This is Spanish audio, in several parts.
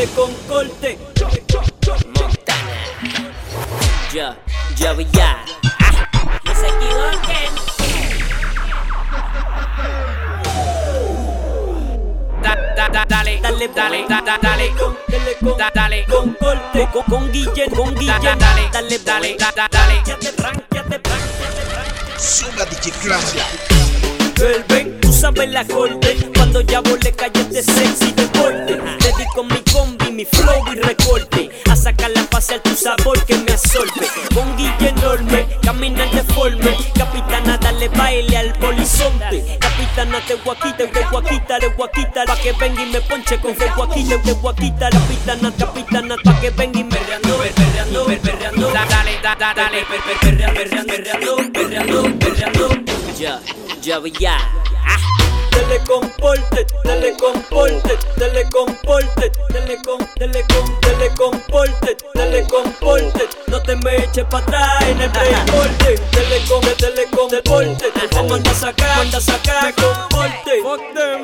dale con corte. Montana. Ya, ya, ya. No se equivoquen. Da, da, da, dale, Dale, dale, da, da, dale, con, dale con, da, dale, con corte. Con, con Guillén, con da, Guillén. da, dale, dale, dale, da, da, dale. Ya te ya te DJ ven, tú sabes la corte. Cuando ya volé de sexy deporte. Y recorte. A sacar la pasear tu sabor que me absorbe. Con guille enorme, camina deforme. Capitana, dale baile al polizonte. Capitana, te guaquita, te guaquita, te guaquita. Pa' que venga y me ponche con que guaquita, te guaquita. Capitana, capitana, pa' que venga y me perreando, perreando, perreando. Da, dale, da, da, dale, per, Perreando, perreando, perreando, perreando. Ya, ya, ya. Telecomporte, telecomporte, telecomporte, telecom, telecom, telecomporte, telecomporte. No te me eches para atrás en el breakporte. Telecom, telecom, deporte. Te voy a mandar a sacar, manda sacar, comporte.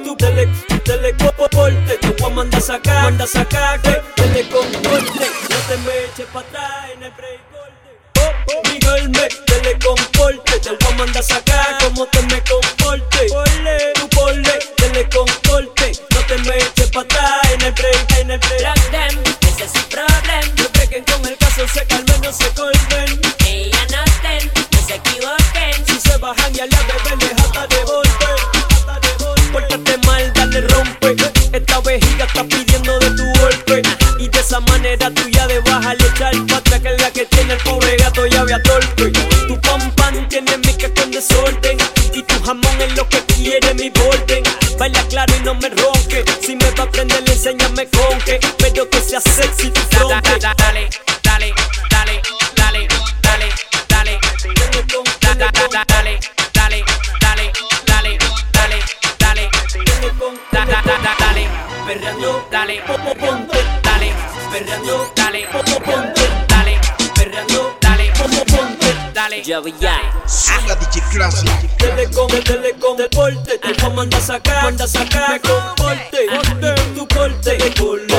Tu tele, telecomporte. Te voy a mandar sacar, manda sacar, telecomporte. No te me eches para atrás en el breakporte. Miguel me telecomporte, te voy a mandar a sacar como te me en el break, en el break. Them, ese es su problem. No brequen con el caso, se calmen, no se colmen. Ella no estén, no se equivoquen. Si se bajan y a la bebé le jata de golpe. Pórtate mal, dale rompe. Esta vejiga está pidiendo de tu golpe. Y de esa manera tú ya de baja le echar pata que es la que tiene el pobre gato ya vea torpe. Tu pan pan tiene mi que con desorden. Y tu jamón es lo que quiere mi borden. Baila claro y no me ronque. Si me enséñame con que. Pero que sea sexy tu da, da, fronte. da, dale, dale, dale, dale, dale, dale. Da, da, da, da, dale, dale, dale, dale, dale, dale. Da, da, da, da, dale, Perreando, dale, ponte. dale, Perreando, dale, ponte. dale, Perreando, dale, ponte. dale. Ya, ya. Suga DJ Clasia. Telecom, telecom, deporte, te voy a sacar, manda a sacar, me comporte, tu corte, de corte,